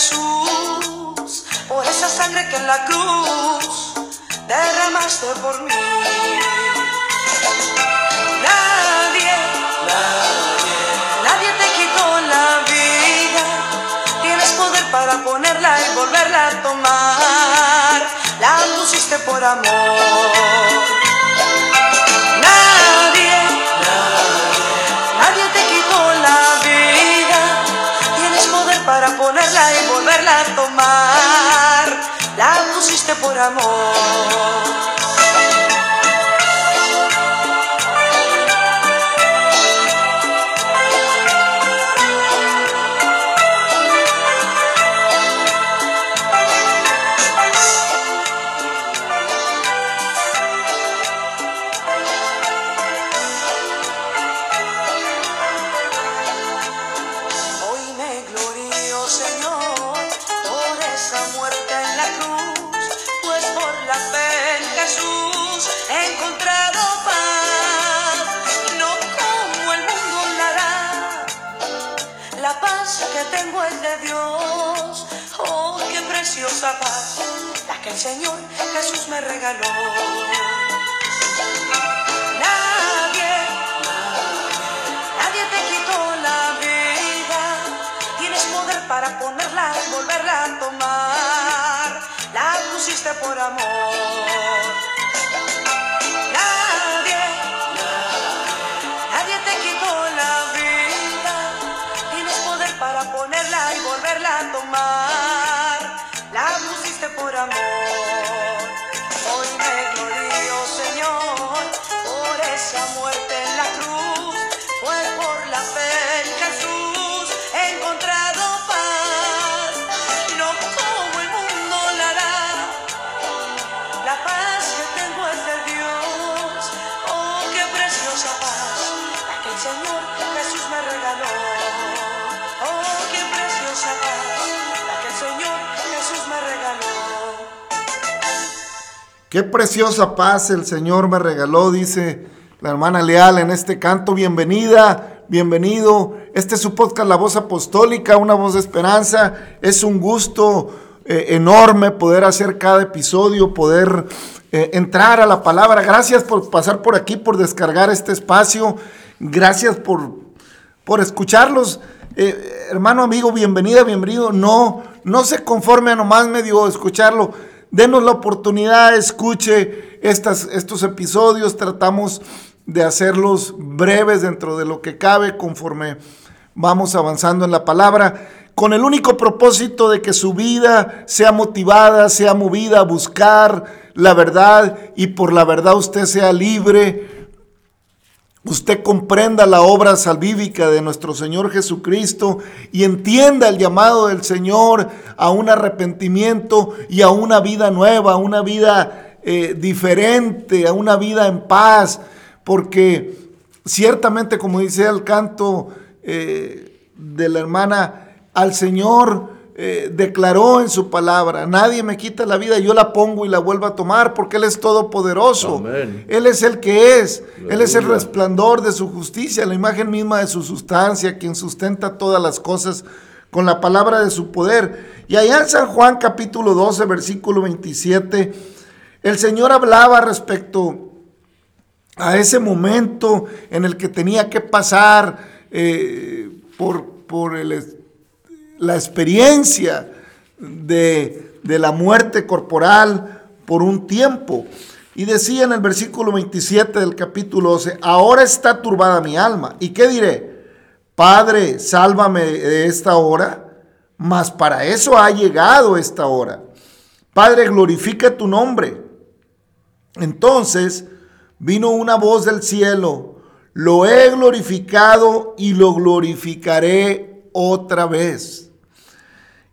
Jesús por esa sangre que en la cruz derramaste por mí. Nadie, nadie te quitó la vida. Tienes poder para ponerla y volverla a tomar. La pusiste por amor. Por amor. Amor. Qué preciosa paz el Señor me regaló, dice la hermana Leal en este canto. Bienvenida, bienvenido. Este es su podcast La Voz Apostólica, una voz de esperanza. Es un gusto eh, enorme poder hacer cada episodio, poder eh, entrar a la palabra. Gracias por pasar por aquí, por descargar este espacio. Gracias por, por escucharlos. Eh, hermano, amigo, bienvenida, bienvenido. No, no se conforme a nomás medio escucharlo. Denos la oportunidad, escuche estas, estos episodios. Tratamos de hacerlos breves dentro de lo que cabe conforme vamos avanzando en la palabra, con el único propósito de que su vida sea motivada, sea movida a buscar la verdad y por la verdad usted sea libre, usted comprenda la obra salvífica de nuestro Señor Jesucristo y entienda el llamado del Señor a un arrepentimiento y a una vida nueva, a una vida eh, diferente, a una vida en paz, porque ciertamente, como dice el canto eh, de la hermana, al Señor eh, declaró en su palabra, nadie me quita la vida, yo la pongo y la vuelvo a tomar porque Él es todopoderoso. Amén. Él es el que es, Él es el resplandor de su justicia, la imagen misma de su sustancia, quien sustenta todas las cosas con la palabra de su poder. Y allá en San Juan capítulo 12, versículo 27, el Señor hablaba respecto a ese momento en el que tenía que pasar eh, por, por el la experiencia de, de la muerte corporal por un tiempo. Y decía en el versículo 27 del capítulo 12, ahora está turbada mi alma. ¿Y qué diré? Padre, sálvame de esta hora, mas para eso ha llegado esta hora. Padre, glorifica tu nombre. Entonces vino una voz del cielo, lo he glorificado y lo glorificaré otra vez.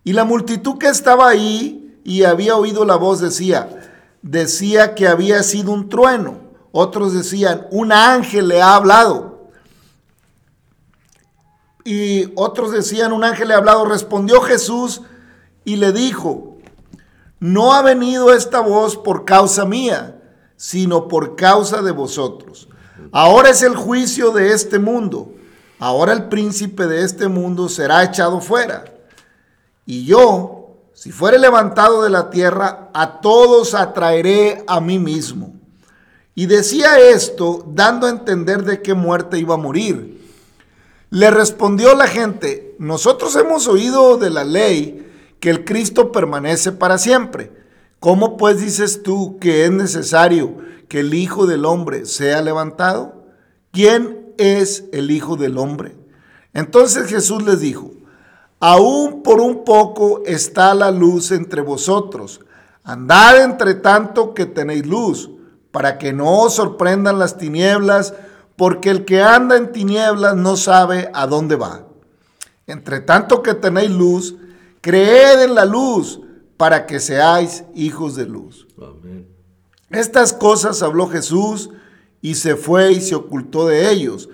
Y la multitud que estaba ahí y había oído la voz decía, decía que había sido un trueno. Otros decían, un ángel le ha hablado. Y otros decían, un ángel le ha hablado. Respondió Jesús y le dijo, no ha venido esta voz por causa mía, sino por causa de vosotros. Ahora es el juicio de este mundo. Ahora el príncipe de este mundo será echado fuera. Y yo, si fuere levantado de la tierra, a todos atraeré a mí mismo. Y decía esto dando a entender de qué muerte iba a morir. Le respondió la gente, nosotros hemos oído de la ley que el Cristo permanece para siempre. ¿Cómo pues dices tú que es necesario que el Hijo del Hombre sea levantado? ¿Quién es el Hijo del Hombre? Entonces Jesús les dijo, aún por un poco está la luz entre vosotros. Andad entre tanto que tenéis luz para que no os sorprendan las tinieblas, porque el que anda en tinieblas no sabe a dónde va. Entre tanto que tenéis luz, creed en la luz, para que seáis hijos de luz. Estas cosas habló Jesús y se fue y se ocultó de ellos.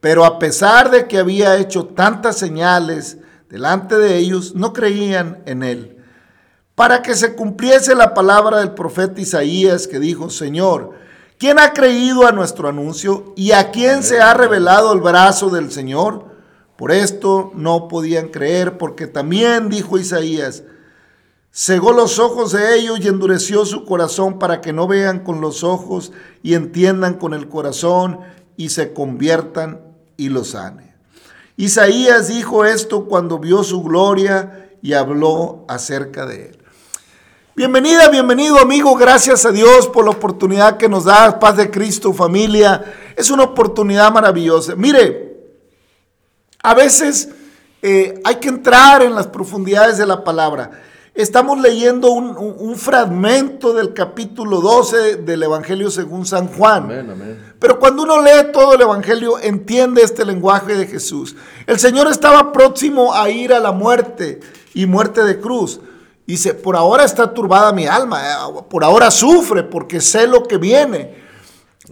Pero a pesar de que había hecho tantas señales delante de ellos, no creían en él para que se cumpliese la palabra del profeta Isaías que dijo, Señor, ¿quién ha creído a nuestro anuncio y a quién se ha revelado el brazo del Señor? Por esto no podían creer, porque también dijo Isaías, cegó los ojos de ellos y endureció su corazón para que no vean con los ojos y entiendan con el corazón y se conviertan y lo sane. Isaías dijo esto cuando vio su gloria y habló acerca de él. Bienvenida, bienvenido amigo, gracias a Dios por la oportunidad que nos da, paz de Cristo, familia. Es una oportunidad maravillosa. Mire, a veces eh, hay que entrar en las profundidades de la palabra. Estamos leyendo un, fragmento del capítulo 12 del Evangelio según San Juan. Pero cuando uno lee todo el Evangelio, entiende este lenguaje de Jesús. El Señor estaba próximo a ir a la muerte y muerte de cruz. Dice, por ahora está turbada mi alma, eh, por ahora sufre porque sé lo que viene.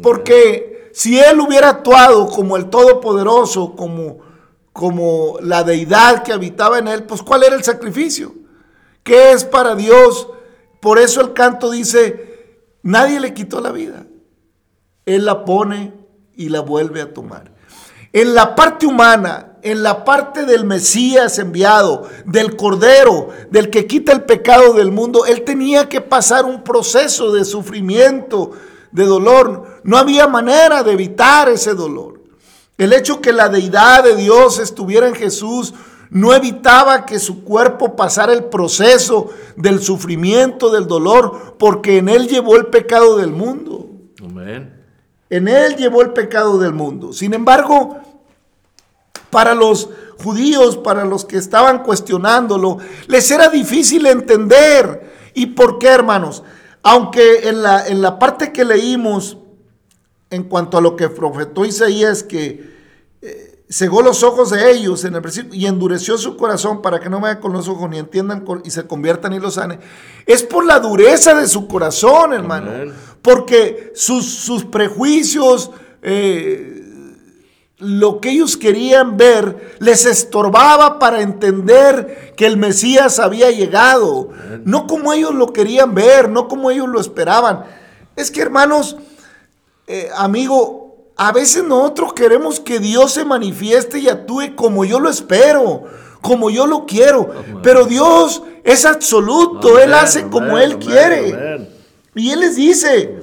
Porque si él hubiera actuado como el Todopoderoso, como, como la deidad que habitaba en él, pues ¿cuál era el sacrificio? ¿Qué es para Dios? Por eso el canto dice, nadie le quitó la vida. Él la pone y la vuelve a tomar. En la parte humana, en la parte del Mesías enviado, del Cordero, del que quita el pecado del mundo, él tenía que pasar un proceso de sufrimiento, de dolor. No había manera de evitar ese dolor. El hecho que la deidad de Dios estuviera en Jesús no evitaba que su cuerpo pasara el proceso del sufrimiento, del dolor, porque en él llevó el pecado del mundo. Amén. En él llevó el pecado del mundo. Sin embargo, para los judíos, para los que estaban cuestionándolo, les era difícil entender. ¿Y por qué, hermanos? Aunque en la, en la parte que leímos, en cuanto a lo que profetó Isaías, que eh, cegó los ojos de ellos en el principio y endureció su corazón para que no vean con los ojos ni entiendan y se conviertan y lo sanen, es por la dureza de su corazón, hermano. Porque sus, sus prejuicios, eh, lo que ellos querían ver les estorbaba para entender que el Mesías había llegado. No como ellos lo querían ver, no como ellos lo esperaban. Es que hermanos, eh, amigo, a veces nosotros queremos que Dios se manifieste y actúe como yo lo espero, como yo lo quiero. Pero Dios es absoluto, Él hace como Él quiere. Y Él les dice,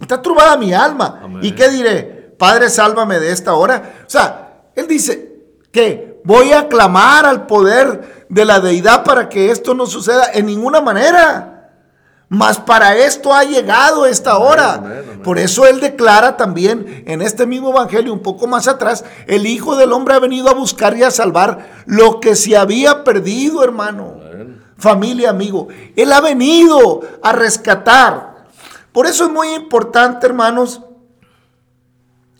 está turbada mi alma. ¿Y qué diré? Padre, sálvame de esta hora. O sea, él dice que voy a clamar al poder de la deidad para que esto no suceda en ninguna manera. Mas para esto ha llegado esta hora. Por eso él declara también en este mismo evangelio, un poco más atrás, el Hijo del Hombre ha venido a buscar y a salvar lo que se había perdido, hermano. Familia, amigo. Él ha venido a rescatar. Por eso es muy importante, hermanos,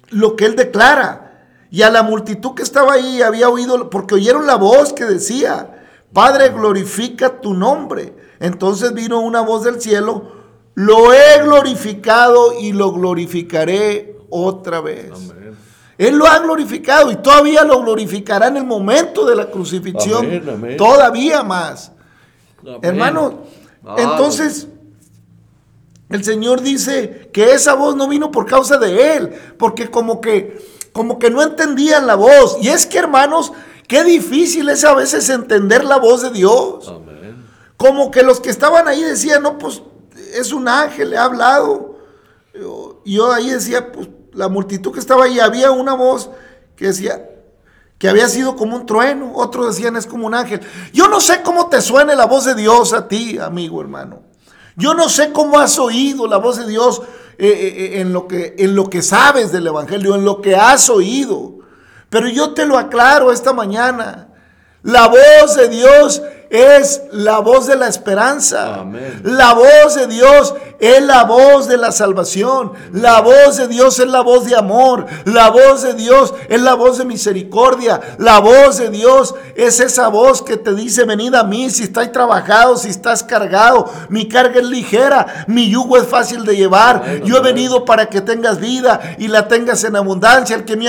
lo que él declara. Y a la multitud que estaba ahí había oído, porque oyeron la voz que decía, Padre, glorifica tu nombre. Entonces vino una voz del cielo, lo he glorificado y lo glorificaré otra vez. Él lo ha glorificado y todavía lo glorificará en el momento de la crucifixión. Todavía más. Hermano, entonces el Señor dice que esa voz no vino por causa de él, porque como que como que no entendían la voz. Y es que, hermanos, qué difícil es a veces entender la voz de Dios. Amén. Como que los que estaban ahí decían, "No, pues es un ángel, le ha hablado." Y yo ahí decía, pues la multitud que estaba ahí había una voz que decía, que había sido como un trueno, otros decían es como un ángel. Yo no sé cómo te suene la voz de Dios a ti, amigo hermano. Yo no sé cómo has oído la voz de Dios eh, eh, eh, en, lo que, en lo que sabes del Evangelio, en lo que has oído. Pero yo te lo aclaro esta mañana. La voz de Dios es la voz de la esperanza. La voz de Dios es la voz de la salvación. La voz de Dios es la voz de amor. La voz de Dios es la voz de misericordia. La voz de Dios es esa voz que te dice, venid a mí si estáis trabajado, si estás cargado. Mi carga es ligera, mi yugo es fácil de llevar. Yo he venido para que tengas vida y la tengas en abundancia. El que mí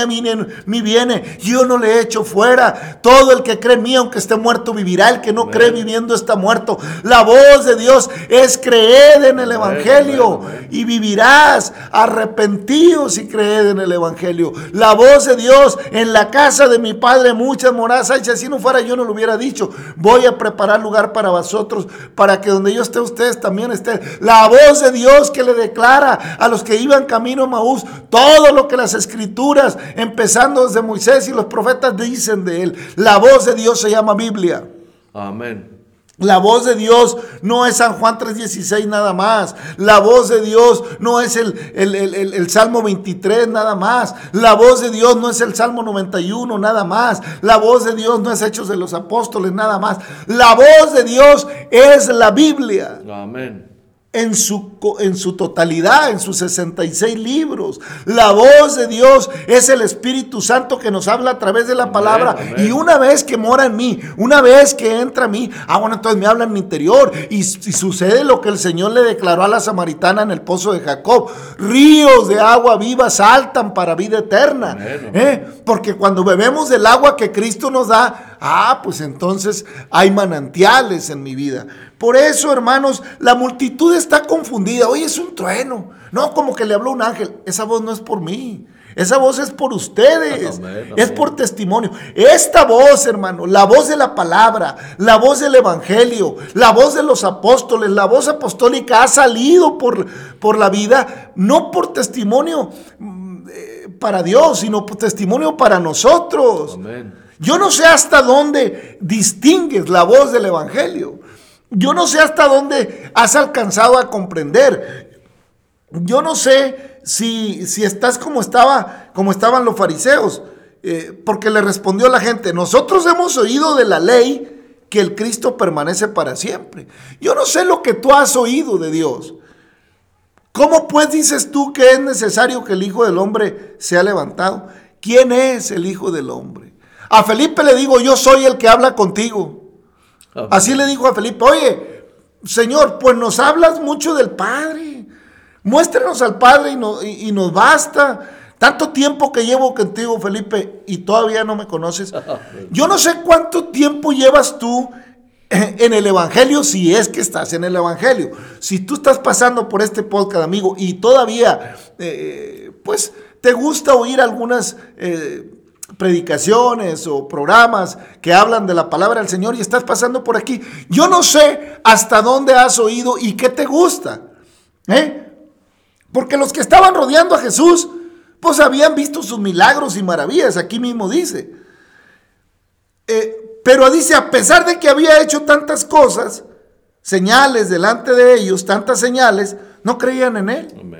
mi viene, yo no le echo fuera. Todo el que cree en mí, aunque esté muerto, vivirá. El que no cree viviendo está muerto. La voz de Dios es creer en el Evangelio y vivirás arrepentidos y creed en el Evangelio. La voz de Dios en la casa de mi Padre muchas moradas hay. Si así no fuera yo no lo hubiera dicho. Voy a preparar lugar para vosotros para que donde yo esté ustedes también estén. La voz de Dios que le declara a los que iban camino a Maús todo lo que las escrituras, empezando desde Moisés y los profetas dicen de él. La voz de Dios se llama Biblia. Amén. La voz de Dios no es San Juan 3:16 nada más. La voz de Dios no es el, el, Salmo 23 nada más. La voz de Dios no es el Salmo 91 nada más. La voz de Dios no es Hechos de los Apóstoles nada más. La voz de Dios es la Biblia. Amén en su, en su totalidad, en sus 66 libros. La voz de Dios es el Espíritu Santo que nos habla a través de la palabra. Y una vez que mora en mí, una vez que entra a mí, ah, bueno, entonces me habla en mi interior. Y, sucede lo que el Señor le declaró a la samaritana en el pozo de Jacob. Ríos de agua viva saltan para vida eterna. ¿Eh? Porque cuando bebemos del agua que Cristo nos da, ah, pues entonces hay manantiales en mi vida. Por eso, hermanos, la multitud está confundida. Oye, es un trueno. No, como que le habló un ángel. Esa voz no es por mí. Esa voz es por ustedes. Es por testimonio. Esta voz, hermano, la voz de la palabra, la voz del evangelio, la voz de los apóstoles, la voz apostólica ha salido por, por la vida, no por testimonio mm, eh, para Dios, sino por testimonio para nosotros. Yo no sé hasta dónde distingues la voz del evangelio. Yo no sé hasta dónde has alcanzado a comprender. Yo no sé si, si estás como, estaba, como estaban los fariseos, eh, porque le respondió la gente, nosotros hemos oído de la ley que el Cristo permanece para siempre. Yo no sé lo que tú has oído de Dios. ¿Cómo pues dices tú que es necesario que el Hijo del Hombre sea levantado? ¿Quién es el Hijo del Hombre? A Felipe le digo, yo soy el que habla contigo. Así le dijo a Felipe, oye, Señor, pues nos hablas mucho del Padre. Muéstranos al Padre y, nos basta. Tanto tiempo que llevo contigo, Felipe, y todavía no me conoces. Yo no sé cuánto tiempo llevas tú en el Evangelio, si es que estás en el Evangelio. Si tú estás pasando por este podcast, amigo, y todavía, eh, pues, te gusta oír algunas... Eh, predicaciones o programas que hablan de la palabra del Señor y estás pasando por aquí. Yo no sé hasta dónde has oído y qué te gusta. ¿eh? Porque los que estaban rodeando a Jesús, pues habían visto sus milagros y maravillas, aquí mismo dice. Eh, pero dice, a pesar de que había hecho tantas cosas, señales delante de ellos, tantas señales, no creían en él.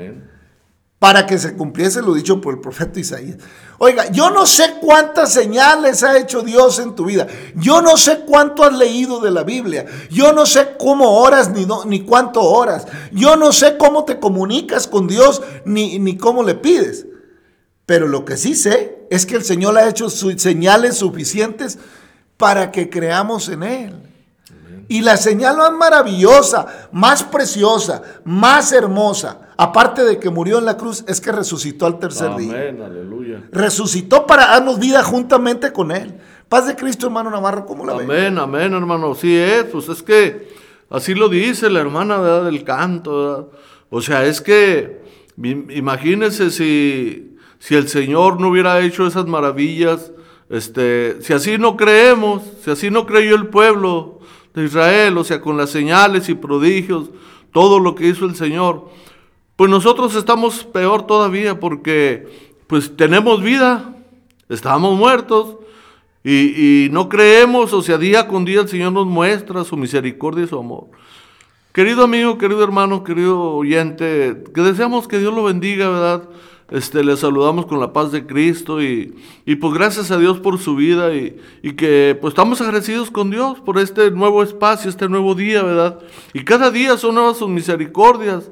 Para que se cumpliese lo dicho por el profeta Isaías. Oiga, yo no sé cuántas señales ha hecho Dios en tu vida. Yo no sé cuánto has leído de la Biblia. Yo no sé cómo oras ni, ni cuánto oras. Yo no sé cómo te comunicas con Dios ni, ni cómo le pides. Pero lo que sí sé es que el Señor ha hecho señales suficientes para que creamos en Él. Y la señal más maravillosa, más preciosa, más hermosa, aparte de que murió en la cruz, es que resucitó al tercer día. Aleluya. Resucitó para darnos vida juntamente con Él, Paz de Cristo, hermano Navarro, ¿cómo la ve? Amén, amén, hermano. Sí es, pues es que así lo dice la hermana ¿verdad? del canto. ¿verdad? O sea, es que imagínense si, si el Señor no hubiera hecho esas maravillas, este, si así no creemos, si así no creyó el pueblo de Israel, o sea, con las señales y prodigios, todo lo que hizo el Señor, pues nosotros estamos peor todavía porque pues tenemos vida, estamos muertos y, no creemos, o sea, día con día el Señor nos muestra su misericordia y su amor. Querido amigo, querido hermano, querido oyente, que deseamos que Dios lo bendiga, ¿verdad? Este, le saludamos con la paz de Cristo y, y pues gracias a Dios por su vida y, y, que pues estamos agradecidos con Dios por este nuevo espacio, este nuevo día, ¿verdad? Y cada día son nuevas sus misericordias.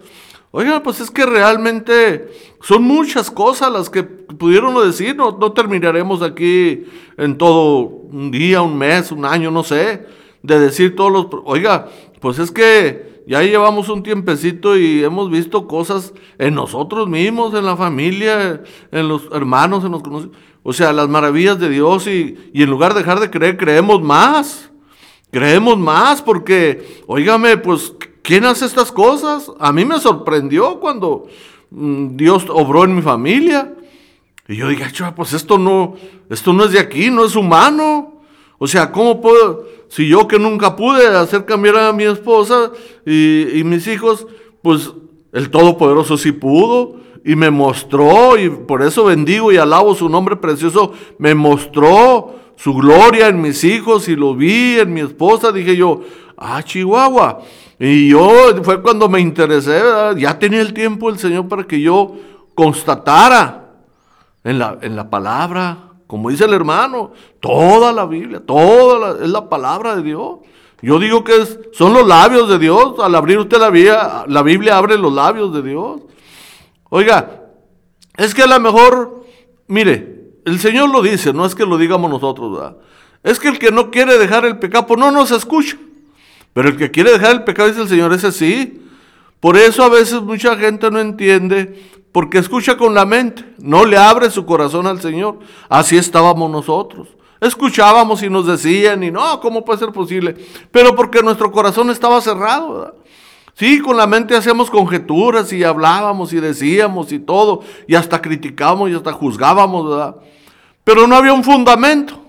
Oigan, pues es que realmente son muchas cosas las que pudieron decir, no, no terminaremos aquí en todo un día, un mes, un año, no sé, de decir todos los... Oiga, pues es que ya llevamos un tiempecito y hemos visto cosas en nosotros mismos, en la familia, en los hermanos, en los conocidos. O sea, las maravillas de Dios y, en lugar de dejar de creer, creemos más. Creemos más porque, oígame, pues ¿quién hace estas cosas? A mí me sorprendió cuando mm, Dios obró en mi familia. Y yo dije, pues esto no, esto no es de aquí, no es humano. O sea, ¿cómo puedo, si yo que nunca pude hacer cambiar a mi esposa y, mis hijos, pues el Todopoderoso sí pudo y me mostró, y por eso bendigo y alabo su nombre precioso, me mostró su gloria en mis hijos y lo vi en mi esposa, dije yo, ah, Chihuahua, y yo fue cuando me interesé, ya tenía el tiempo el Señor para que yo constatara en la, en la palabra, como dice el hermano, toda la Biblia, toda es la palabra de Dios. Yo digo que son los labios de Dios. Al abrir usted la Biblia, la Biblia abre los labios de Dios. Oiga, es que a lo mejor, mire, el Señor lo dice, no es que lo digamos nosotros, ¿verdad? Es que el que no quiere dejar el pecado, pues no nos escucha. Pero el que quiere dejar el pecado, dice el Señor, ese sí. Por eso a veces mucha gente no entiende, porque escucha con la mente, no le abre su corazón al Señor. Así estábamos nosotros. Escuchábamos y nos decían, y no, ¿cómo puede ser posible? Pero porque nuestro corazón estaba cerrado, ¿verdad? Sí, con la mente hacíamos conjeturas y hablábamos y decíamos y todo, y hasta criticábamos y hasta juzgábamos, ¿verdad? Pero no había un fundamento.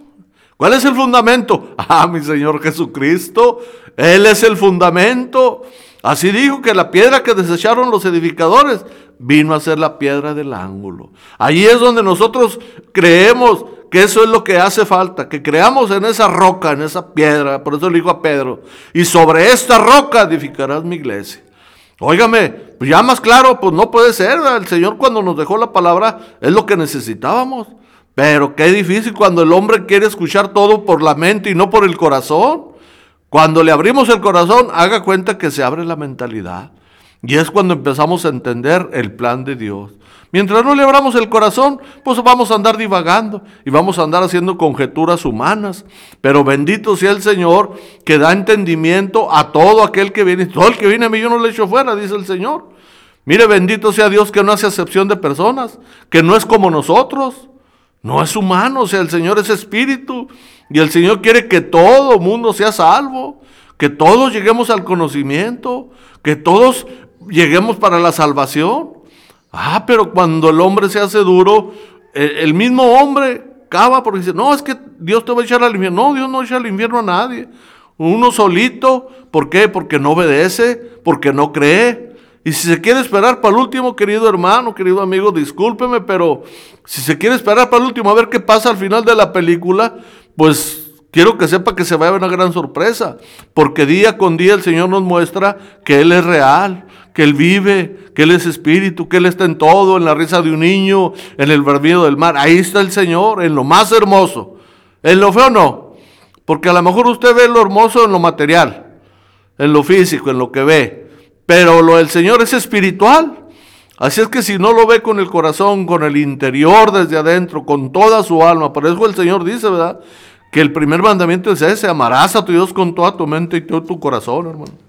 ¿Cuál es el fundamento? Ah, mi Señor Jesucristo, Él es el fundamento. Así dijo que la piedra que desecharon los edificadores vino a ser la piedra del ángulo. Ahí es donde nosotros creemos que eso es lo que hace falta, que creamos en esa roca, en esa piedra. Por eso le dijo a Pedro, y sobre esta roca edificarás mi iglesia. Óigame, pues ya más claro, pues no puede ser. El Señor cuando nos dejó la palabra es lo que necesitábamos. Pero qué difícil cuando el hombre quiere escuchar todo por la mente y no por el corazón. Cuando le abrimos el corazón, haga cuenta que se abre la mentalidad. Y es cuando empezamos a entender el plan de Dios. Mientras no le abramos el corazón, pues vamos a andar divagando y vamos a andar haciendo conjeturas humanas. Pero bendito sea el Señor que da entendimiento a todo aquel que viene. Todo el que viene a mí yo no le echo fuera, dice el Señor. Mire, bendito sea Dios que no hace acepción de personas, que no es como nosotros. No es humano, o sea, el Señor es espíritu y el Señor quiere que todo mundo sea salvo, que todos lleguemos al conocimiento, que todos lleguemos para la salvación. Ah, pero cuando el hombre se hace duro, el, mismo hombre cava porque dice, no, es que Dios te va a echar al infierno. No, Dios no echa al infierno a nadie. Uno solito, ¿por qué? Porque no obedece, porque no cree. Y si se quiere esperar para el último, querido hermano, querido amigo, discúlpeme, pero si se quiere esperar para el último a ver qué pasa al final de la película, pues quiero que sepa que se va a ver una gran sorpresa, porque día con día el Señor nos muestra que Él es real, que Él vive, que Él es espíritu, que Él está en todo, en la risa de un niño, en el verbido del mar. Ahí está el Señor, en lo más hermoso. En lo feo no, porque a lo mejor usted ve lo hermoso en lo material, en lo físico, en lo que ve. Pero lo del Señor es espiritual. Así es que si no lo ve con el corazón, con el interior desde adentro, con toda su alma, por eso el Señor dice, ¿verdad? Que el primer mandamiento es ese, amarás a tu Dios con toda tu mente y todo tu corazón, hermano.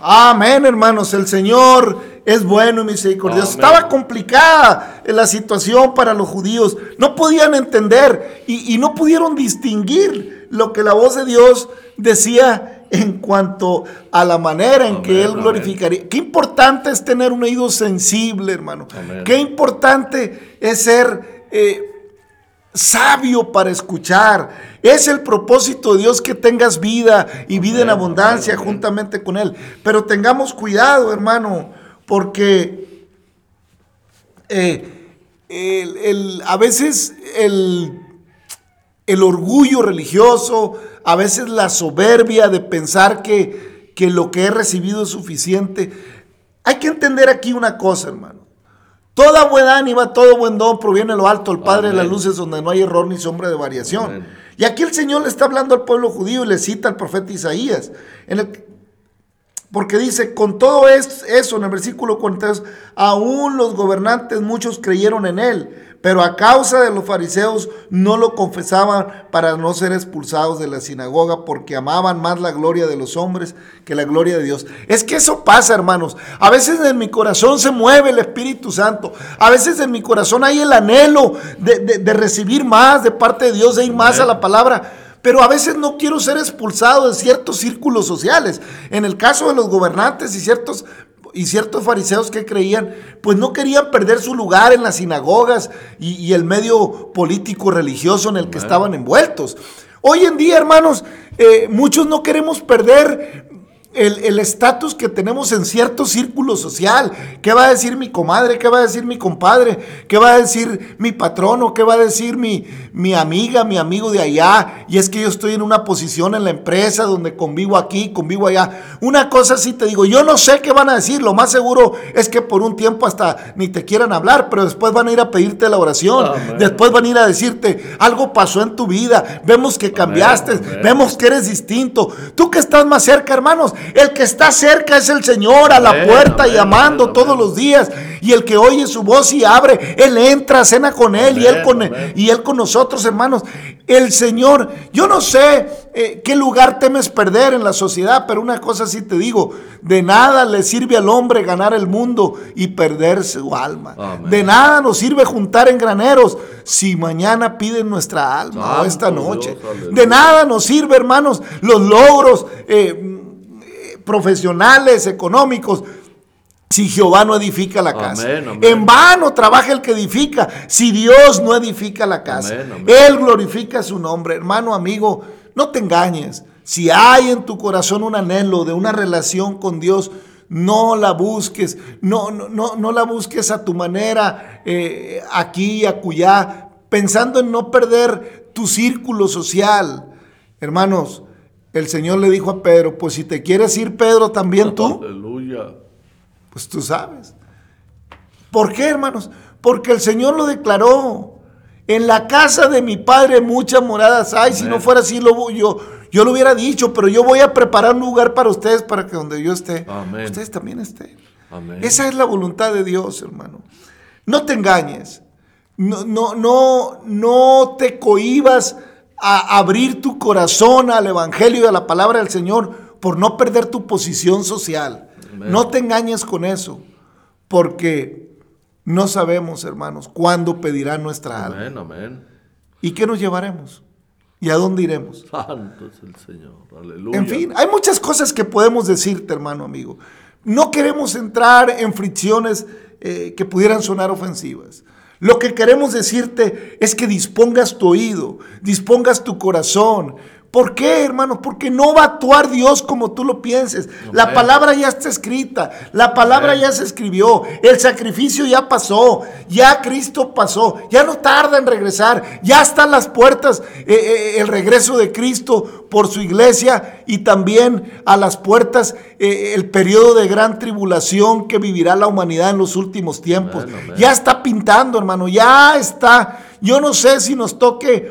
Amén, hermanos. El Señor es bueno y misericordioso. Estaba complicada la situación para los judíos. No podían entender y, y no pudieron distinguir lo que la voz de Dios decía en cuanto a la manera en que Él glorificaría. Qué importante es tener un oído sensible, hermano. Qué importante es ser eh, sabio para escuchar. Es el propósito de Dios que tengas vida y vida en abundancia juntamente con Él. Pero tengamos cuidado, hermano, porque eh, a veces el el orgullo religioso, a veces la soberbia de pensar que, que lo que he recibido es suficiente. Hay que entender aquí una cosa, hermano. Toda buena ánima, todo buen don proviene de lo alto, el Padre de las luces, donde no hay error ni sombra de variación. Y aquí el Señor le está hablando al pueblo judío y le cita al profeta Isaías, en el, porque dice, con todo eso, en el versículo 42, aún los gobernantes muchos creyeron en él pero a causa de los fariseos no lo confesaban para no ser expulsados de la sinagoga porque amaban más la gloria de los hombres que la gloria de Dios. Es que eso pasa, hermanos. A veces en mi corazón se mueve el Espíritu Santo. A veces en mi corazón hay el anhelo de, recibir más de parte de Dios, de ir más a la palabra pero a veces no quiero ser expulsado de ciertos círculos sociales. En el caso de los gobernantes y ciertos y ciertos fariseos que creían, pues no querían perder su lugar en las sinagogas y, el medio político religioso en el que estaban envueltos. Hoy en día, hermanos, eh, muchos no queremos perder el estatus que tenemos en cierto círculo social. ¿Qué va a decir mi comadre? ¿Qué va a decir mi compadre? ¿Qué va a decir mi patrono? ¿Qué va a decir mi, mi amiga, mi amigo de allá? Y es que yo estoy en una posición en la empresa donde convivo aquí, convivo allá. Una cosa sí te digo, yo no sé qué van a decir. Lo más seguro es que por un tiempo hasta ni te quieran hablar, pero después van a ir a pedirte la oración. Después van a ir a decirte, algo pasó en tu vida. Vemos que cambiaste. Vemos que eres distinto. Tú que estás más cerca, hermanos el que está cerca es el Señor a la puerta llamando todos los días. Y el que oye su voz y abre, Él entra, cena con Él y Él con, y él con nosotros, hermanos. El Señor, yo no sé eh, qué lugar temes perder en la sociedad, pero una cosa sí te digo, de nada le sirve al hombre ganar el mundo y perder su alma. De nada nos sirve juntar en graneros si mañana piden nuestra alma o esta noche. de nada nos sirve, hermanos, los logros. Eh, profesionales, económicos, si Jehová no edifica la casa. En vano trabaja el que edifica, si Dios no edifica la casa. Él glorifica su nombre. Hermano, amigo, no te engañes. Si hay en tu corazón un anhelo de una relación con Dios, no la busques, no, no, no, no la busques a tu manera, eh, aquí y acullá, pensando en no perder tu círculo social. Hermanos, el Señor le dijo a Pedro, pues si te quieres ir, Pedro, también tú. Aleluya. Pues tú sabes. ¿Por qué, hermanos? Porque el Señor lo declaró. En la casa de mi padre muchas moradas hay. Si no fuera así, lo, yo, yo lo hubiera dicho, pero yo voy a preparar un lugar para ustedes para que donde yo esté, ustedes también estén. Esa es la voluntad de Dios, hermano. No te engañes. No, no, no, no te cohibas a abrir tu corazón al Evangelio y a la palabra del Señor por no perder tu posición social. No te engañes con eso, porque no sabemos, hermanos, cuándo pedirá nuestra alma. Amén. ¿Y qué nos llevaremos? ¿Y a dónde iremos? Santo es el Señor. Aleluya. En fin, hay muchas cosas que podemos decirte, hermano amigo. No queremos entrar en fricciones eh, que pudieran sonar ofensivas. Lo que queremos decirte es que dispongas tu oído, dispongas tu corazón, ¿Por qué, hermanos? Porque no va a actuar Dios como tú lo pienses. La palabra ya está escrita, la palabra ya se escribió, el sacrificio ya pasó, ya Cristo pasó, ya no tarda en regresar, ya están las puertas, eh, eh, el regreso de Cristo por su iglesia y también a las puertas eh, el periodo de gran tribulación que vivirá la humanidad en los últimos tiempos. Ya está pintando, hermano, ya está. Yo no sé si nos toque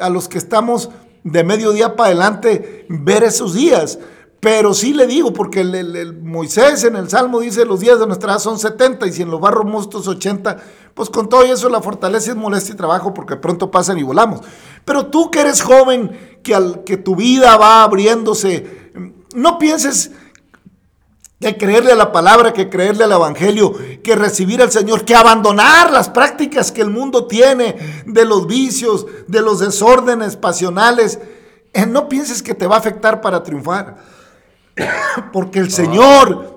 a los que estamos de mediodía para adelante ver esos días. Pero sí le digo, porque el, Moisés en el Salmo dice los días de nuestra edad son 70 y si en los barros mustos 80, pues con todo eso la fortaleza es molestia y trabajo porque pronto pasan y volamos. Pero tú que eres joven, que, al, que tu vida va abriéndose, no pienses que creerle a la palabra, que creerle al Evangelio, que recibir al Señor, que abandonar las prácticas que el mundo tiene de los vicios, de los desórdenes pasionales. Eh, no pienses que te va a afectar para triunfar, porque el Señor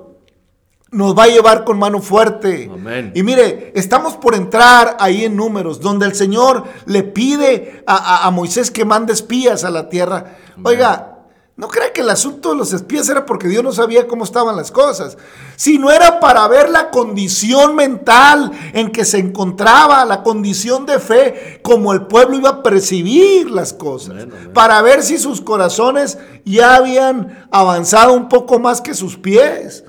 nos va a llevar con mano fuerte. Amén. Y mire, estamos por entrar ahí en números, donde el Señor le pide a, a- a Moisés que mande espías a la tierra. Oiga, no crea que el asunto de los espías era porque Dios no sabía cómo estaban las cosas, sino era para ver la condición mental en que se encontraba, la condición de fe, como el pueblo iba a percibir las cosas, para ver si sus corazones ya habían avanzado un poco más que sus pies.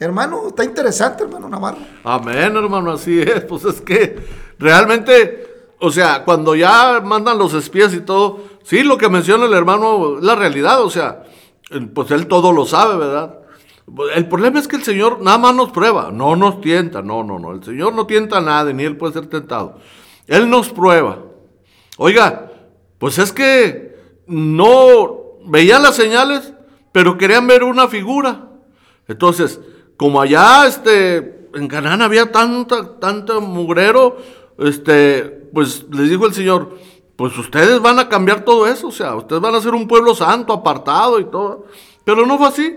Hermano, está interesante, hermano Navarro. Amén, hermano, así es. Pues es que realmente, o sea, cuando ya mandan los espías y todo, sí, lo que menciona el hermano es la realidad, o sea, pues él todo lo sabe, ¿verdad? El problema es que el Señor nada más nos prueba, no nos tienta, no, no, no. El Señor no tienta a nadie, ni Él puede ser tentado. Él nos prueba. Oiga, pues es que no veían las señales, pero querían ver una figura. Entonces, como allá este, en Canaán había tanta, tanta mugrero, este, pues les dijo el Señor, pues ustedes van a cambiar todo eso, o sea, ustedes van a ser un pueblo santo, apartado y todo. Pero no fue así.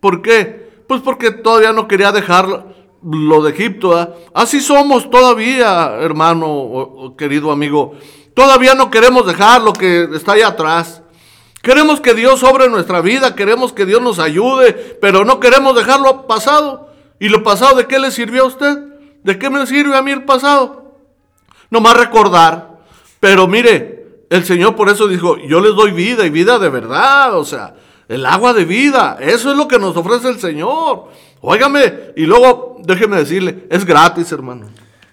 ¿Por qué? Pues porque todavía no quería dejar lo de Egipto. Así somos todavía, hermano o querido amigo. Todavía no queremos dejar lo que está allá atrás. Queremos que Dios sobre nuestra vida, queremos que Dios nos ayude, pero no queremos dejarlo pasado. ¿Y lo pasado de qué le sirvió a usted? ¿De qué me sirve a mí el pasado? Nomás recordar. Pero mire, el Señor por eso dijo, yo les doy vida y vida de verdad, o sea, el agua de vida, eso es lo que nos ofrece el Señor. Óigame, y luego déjeme decirle, es gratis, hermano.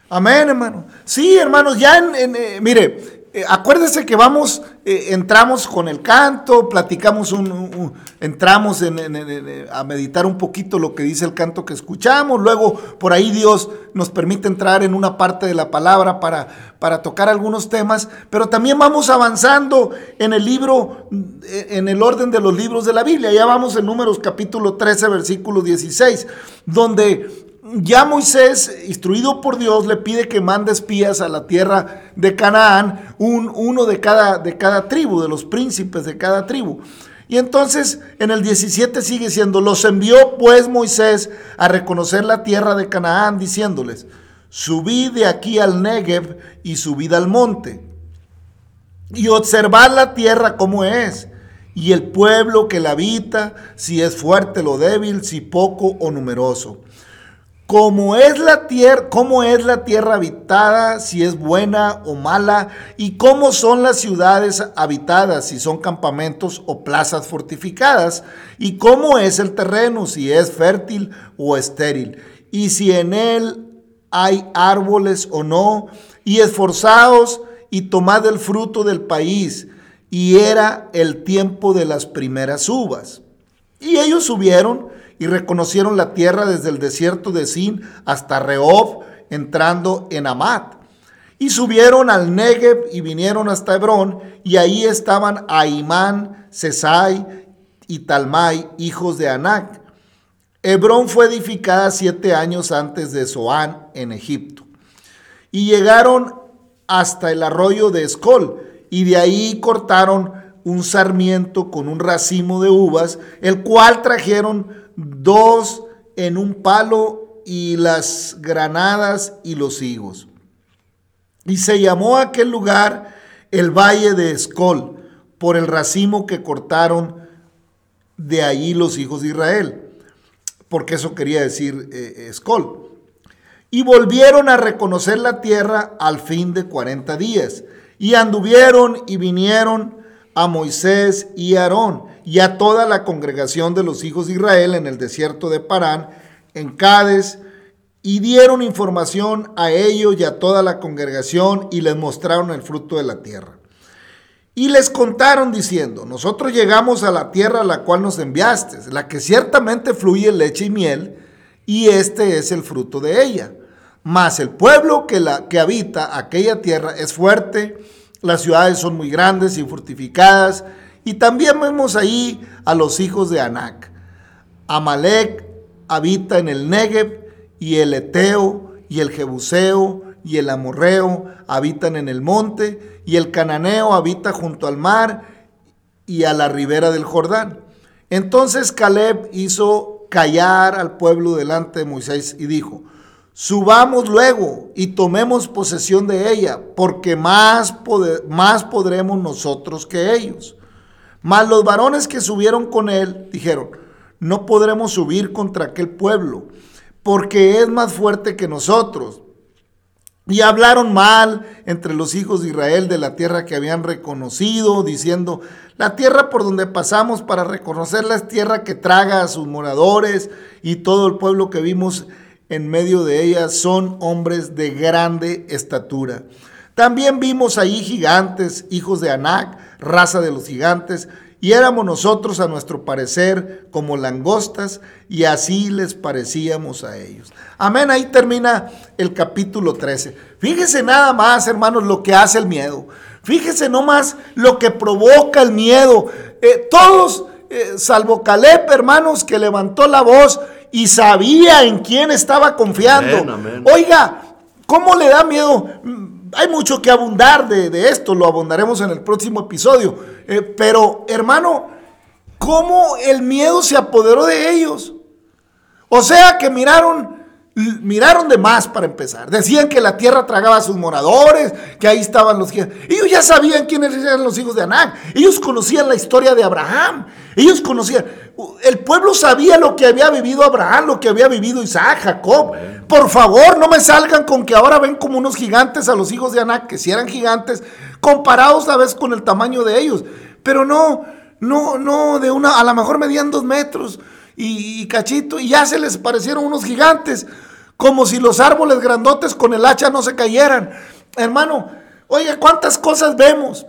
Amén, hermano. Sí, hermanos, ya en, eh, mire, eh, acuérdese que vamos, eh, entramos con el canto, platicamos un, entramos en- en- en- en- a meditar un poquito lo que dice el canto que escuchamos, luego por ahí Dios nos permite entrar en una parte de la palabra para, para tocar algunos temas, pero también vamos avanzando en el libro, eh, en el orden de los libros de la Biblia. Ya vamos en números capítulo 13, versículo 16, donde ya Moisés, instruido por Dios, le pide que mande espías a la tierra de Canaán, un- uno de cada, de cada tribu, de los príncipes de cada tribu. Y entonces en el 17 sigue siendo, los envió pues Moisés a reconocer la tierra de Canaán, diciéndoles, subid de aquí al Negev y subid al monte y observad la tierra como es, y el pueblo que la habita, si es fuerte o débil, si poco o numeroso. Como es la tierra, cómo es la tierra habitada, si es buena o mala, y cómo son las ciudades habitadas, si son campamentos o plazas fortificadas, y cómo es el terreno, si es fértil o estéril, y si en él hay árboles o no, y esforzaos y tomad el fruto del país, y era el tiempo de las primeras uvas. Y ellos subieron y reconocieron la tierra desde el desierto de Sin hasta Rehob, entrando en Amat. Y subieron al Negev y vinieron hasta Hebrón, y ahí estaban Aimán, Sesai y Talmai, hijos de Anac. Hebrón fue edificada siete años antes de Zoán en Egipto. Y llegaron hasta el arroyo de Escol, y de ahí cortaron un sarmiento con un racimo de uvas, el cual trajeron dos en un palo y las granadas y los higos. Y se llamó aquel lugar el valle de Escol, por el racimo que cortaron de allí los hijos de Israel, porque eso quería decir eh, Escol. Y volvieron a reconocer la tierra al fin de 40 días. Y anduvieron y vinieron a Moisés y Aarón y a toda la congregación de los hijos de Israel en el desierto de Parán, en Cádiz, y dieron información a ellos y a toda la congregación y les mostraron el fruto de la tierra. Y les contaron diciendo, nosotros llegamos a la tierra a la cual nos enviaste, la que ciertamente fluye leche y miel, y este es el fruto de ella. Mas el pueblo que, la, que habita aquella tierra es fuerte, las ciudades son muy grandes y fortificadas, y también vemos ahí a los hijos de Anac. Amalek habita en el Negev, y el Eteo, y el Jebuseo, y el Amorreo habitan en el monte, y el Cananeo habita junto al mar y a la ribera del Jordán. Entonces Caleb hizo callar al pueblo delante de Moisés y dijo, subamos luego y tomemos posesión de ella, porque más, más podremos nosotros que ellos. Mas los varones que subieron con él dijeron, no podremos subir contra aquel pueblo, porque es más fuerte que nosotros. Y hablaron mal entre los hijos de Israel de la tierra que habían reconocido, diciendo, la tierra por donde pasamos para reconocerla es tierra que traga a sus moradores y todo el pueblo que vimos en medio de ella son hombres de grande estatura. También vimos allí gigantes, hijos de Anac, raza de los gigantes, y éramos nosotros a nuestro parecer como langostas y así les parecíamos a ellos. Amén, ahí termina el capítulo 13. Fíjese nada más, hermanos, lo que hace el miedo. Fíjese nomás lo que provoca el miedo. Eh, todos, eh, salvo Caleb, hermanos, que levantó la voz y sabía en quién estaba confiando. Oiga, ¿cómo le da miedo? Hay mucho que abundar de, esto, lo abundaremos en el próximo episodio. Eh, pero, hermano, ¿cómo el miedo se apoderó de ellos? O sea que miraron, miraron de más para empezar. Decían que la tierra tragaba a sus moradores, que ahí estaban los... Ellos ya sabían quiénes eran los hijos de Anac. Ellos conocían la historia de Abraham. Ellos conocían, el pueblo sabía lo que había vivido Abraham, lo que había vivido Isaac, Jacob. Por favor, no me salgan con que ahora ven como unos gigantes a los hijos de Anac, que si eran gigantes, comparados a vez con el tamaño de ellos. Pero no, no, no, de una, a lo mejor medían dos metros y, y cachito, y ya se les parecieron unos gigantes, como si los árboles grandotes con el hacha no se cayeran. Hermano, oiga, ¿cuántas cosas vemos?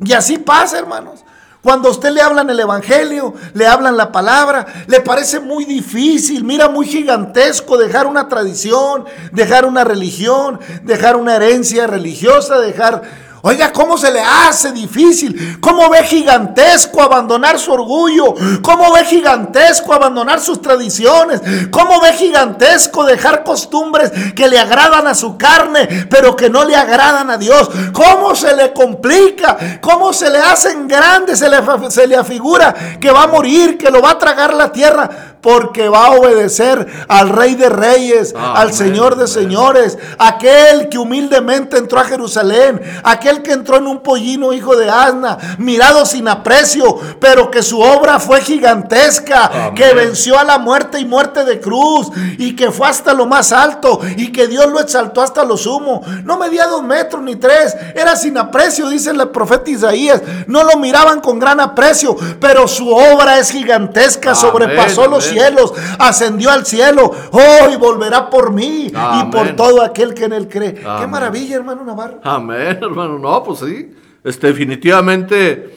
Y así pasa, hermanos. Cuando a usted le hablan el Evangelio, le hablan la palabra, le parece muy difícil, mira, muy gigantesco dejar una tradición, dejar una religión, dejar una herencia religiosa, dejar Oiga, ¿cómo se le hace difícil? ¿Cómo ve gigantesco abandonar su orgullo? ¿Cómo ve gigantesco abandonar sus tradiciones? ¿Cómo ve gigantesco dejar costumbres que le agradan a su carne, pero que no le agradan a Dios? ¿Cómo se le complica? ¿Cómo se le hacen grandes? Se le, se le afigura que va a morir, que lo va a tragar la tierra porque va a obedecer al Rey de Reyes, al Señor de Señores, aquel que humildemente entró a Jerusalén, aquel que entró en un pollino hijo de asna, mirado sin aprecio, pero que su obra fue gigantesca, que venció a la muerte y muerte de cruz, y que fue hasta lo más alto, y que Dios lo exaltó hasta lo sumo. No medía dos metros ni tres, era sin aprecio, dice el profeta Isaías. No lo miraban con gran aprecio, pero su obra es gigantesca, sobrepasó los cielos, ascendió al cielo, hoy volverá por mí y por todo aquel que en él cree. Qué maravilla, hermano Navarro. Amén, hermano. No, pues sí. Este, definitivamente,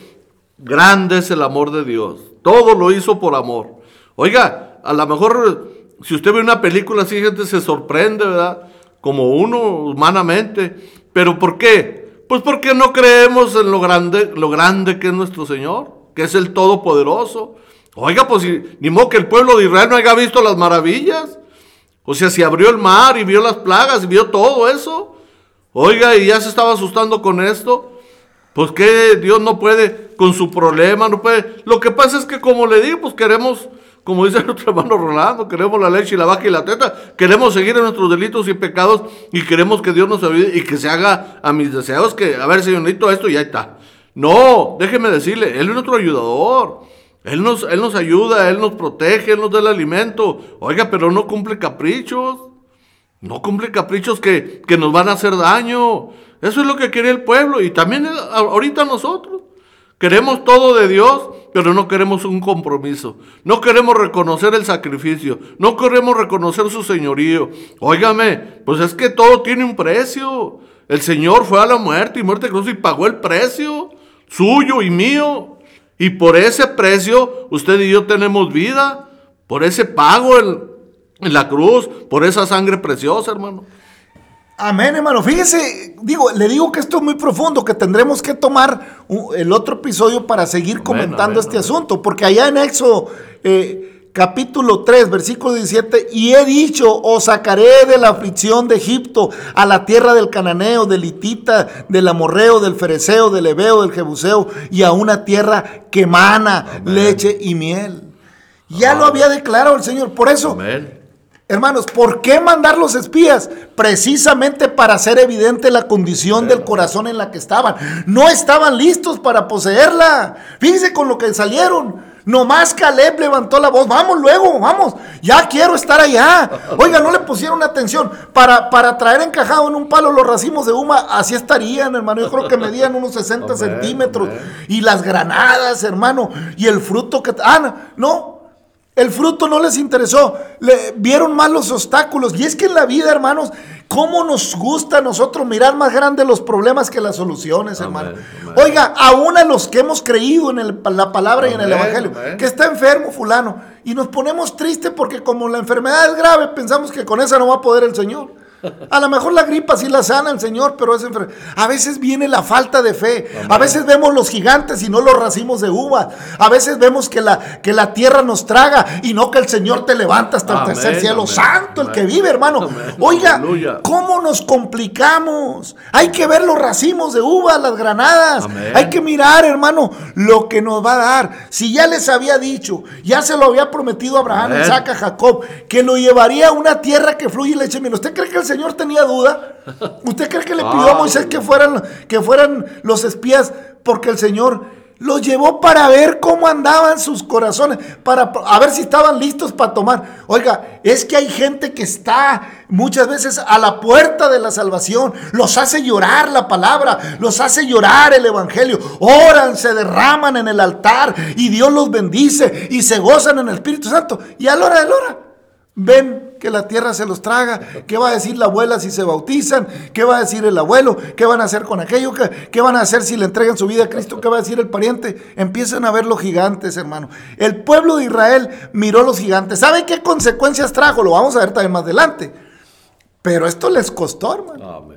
grande es el amor de Dios. Todo lo hizo por amor. Oiga, a lo mejor, si usted ve una película así, gente se sorprende, ¿verdad? Como uno humanamente. ¿Pero por qué? Pues porque no creemos en lo grande, lo grande que es nuestro Señor, que es el Todopoderoso, Oiga, pues ni modo que el pueblo de Israel no haya visto las maravillas. O sea, si abrió el mar y vio las plagas y vio todo eso. Oiga, y ya se estaba asustando con esto. Pues que Dios no puede con su problema, no puede. Lo que pasa es que como le digo, pues queremos, como dice nuestro hermano Rolando, queremos la leche y la vaca y la teta. Queremos seguir en nuestros delitos y pecados y queremos que Dios nos ayude y que se haga a mis deseos que, a ver, señorito, esto y ya está. No, déjeme decirle, Él es nuestro ayudador. Él nos, él nos ayuda, Él nos protege, Él nos da el alimento. Oiga, pero no cumple caprichos. No cumple caprichos que, que nos van a hacer daño. Eso es lo que quiere el pueblo y también ahorita nosotros. Queremos todo de Dios, pero no queremos un compromiso. No queremos reconocer el sacrificio. No queremos reconocer su señorío. Óigame, pues es que todo tiene un precio. El Señor fue a la muerte y muerte cruz y pagó el precio suyo y mío. Y por ese precio usted y yo tenemos vida, por ese pago en, la cruz, por esa sangre preciosa, hermano. Amén, hermano. Fíjese, digo, le digo que esto es muy profundo, que tendremos que tomar el otro episodio para seguir comentando este asunto, porque allá en Éxodo eh, capítulo 3, versículo 17, y he dicho, os sacaré de la aflicción de Egipto a la tierra del cananeo, del hitita, del amorreo, del fereceo, del ebeo, del jebuseo, y a una tierra que mana leche y miel. Ya lo había declarado el Señor, por eso... Amén. Hermanos, ¿por qué mandar los espías? Precisamente para hacer evidente la condición del corazón en la que estaban. No estaban listos para poseerla. Fíjense con lo que salieron. Nomás Caleb levantó la voz, vamos luego, vamos, ya quiero estar allá. Oiga, no le pusieron atención para, para traer encajado en un palo los racimos de Uma, así estarían, hermano. Yo creo que medían unos 60 Amén, centímetros. Y las granadas, hermano, y el fruto que... Ah, no, el fruto no les interesó, le, vieron más los obstáculos. Y es que en la vida, hermanos, ¿cómo nos gusta a nosotros mirar más grandes los problemas que las soluciones, hermano? Oiga, aún a los que hemos creído en el- la palabra y en el Evangelio, que está enfermo fulano, y nos ponemos tristes porque como la enfermedad es grave, pensamos que con esa no va a poder el Señor. A lo mejor la gripa sí la sana el Señor, pero es enfer- A veces viene la falta de fe. A veces vemos los gigantes y no los racimos de uva. A veces vemos que la, que la tierra nos traga y no que el Señor te levanta hasta el tercer cielo. amén, Santo el que vive, hermano. Oiga, aleluya. ¿cómo nos complicamos? Hay que ver los racimos de uva, las granadas. Hay que mirar, hermano, lo que nos va a dar. Si ya les había dicho, ya se lo había prometido a Abraham. Isaac, a Jacob, que lo llevaría a una tierra que fluye leche miel. ¿Usted cree que el Señor tenía duda? ¿Usted cree que le pidió a Moisés que fueran, que fueran los espías porque el Señor los llevó para ver cómo andaban sus corazones, para a ver si estaban listos para tomar. Oiga, es que hay gente que está muchas veces a la puerta de la salvación, los hace llorar la palabra, los hace llorar el evangelio, oran, se derraman en el altar y Dios los bendice y se gozan en el Espíritu Santo. Y a la hora de la hora, ven que la tierra se los traga, qué va a decir la abuela si se bautizan, qué va a decir el abuelo, qué van a hacer con aquello, qué, van a hacer si le entregan su vida a Cristo, qué va a decir el pariente. Empiezan a ver los gigantes, hermano. El pueblo de Israel miró los gigantes. ¿Sabe qué consecuencias trajo? Lo vamos a ver también más adelante. Pero esto les costó, hermano Amén.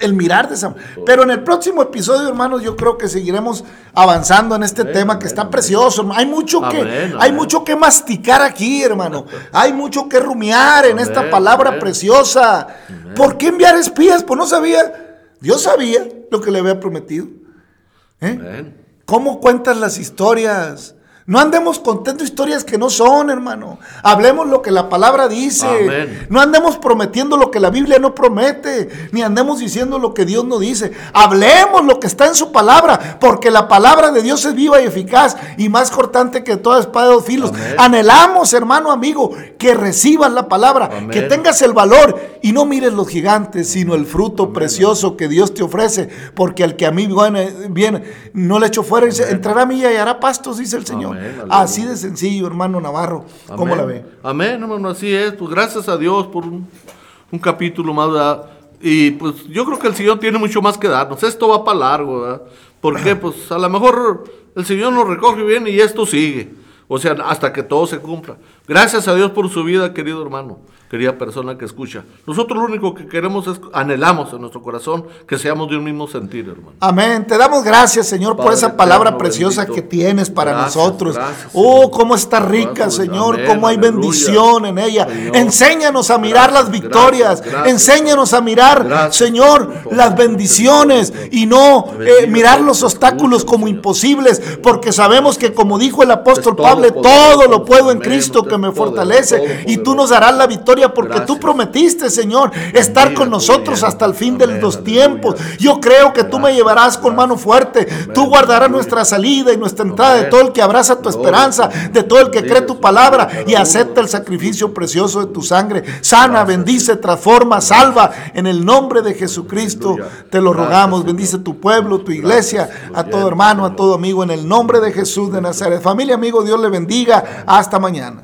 El mirar de esa Pero en el próximo episodio, hermanos, yo creo que seguiremos avanzando en este tema que está precioso. Hay mucho que Amén, hay amén. mucho que masticar aquí, hermano. Hay mucho que rumiar en esta Amén, palabra preciosa. ¿Por qué enviar espías? Pues no sabía. Dios sabía lo que le había prometido. ¿Eh? ¿Cómo cuentas las historias? No andemos contando historias que no son, hermano. Hablemos lo que la palabra dice. Amén. No andemos prometiendo lo que la Biblia no promete, ni andemos diciendo lo que Dios no dice. Hablemos lo que está en su palabra, porque la palabra de Dios es viva y eficaz y más cortante que toda espada de dos filos. Amén. Anhelamos, hermano amigo, que recibas la palabra, Amén. que tengas el valor y no mires los gigantes, sino el fruto precioso que Dios te ofrece, porque al que a mí viene, viene no le echo fuera, dice, entrará a mí y hallará pastos, dice el Señor. Amén. Así de sencillo, hermano Navarro. ¿Cómo la ve? Amén, hermano, así es. Pues gracias a Dios por un, un capítulo más, ¿verdad? Y pues yo creo que el Señor tiene mucho más que darnos. Esto va para largo, ¿verdad? Porque pues a lo mejor el Señor nos recoge bien y esto sigue. O sea, hasta que todo se cumpla. Gracias a Dios por su vida, querido hermano, querida persona que escucha. Nosotros lo único que queremos es, anhelamos en nuestro corazón que seamos de un mismo sentir, hermano. Amén. Te damos gracias, Señor, por esa palabra eterno, preciosa bendito. que tienes para Gracias, nosotros. gracias, oh, Señor. cómo está rica, Gracias, Señor, amén, cómo hay aleluya. bendición en ella. Señor. Enséñanos a mirar las victorias. Enséñanos a mirar, Señor, las bendiciones y no eh, mirar los obstáculos como imposibles, porque sabemos que como dijo el apóstol Pablo, todo lo puedo en Cristo que me poderoso, fortalece y tú nos darás la victoria porque tú prometiste, Señor, estar con nosotros hasta el fin de los aleluya. tiempos. Yo creo que tú me llevarás con mano fuerte. Tú guardarás nuestra salida y nuestra entrada de todo el que abraza tu esperanza, de todo el que cree tu palabra y acepta el sacrificio precioso de tu sangre. Sana, bendice, transforma, salva en el nombre de Jesucristo. Te lo rogamos. Bendice tu pueblo, tu iglesia, a todo hermano, a todo amigo en el nombre de Jesús de Nazaret. Familia, amigo, Dios le bendiga. Hasta mañana.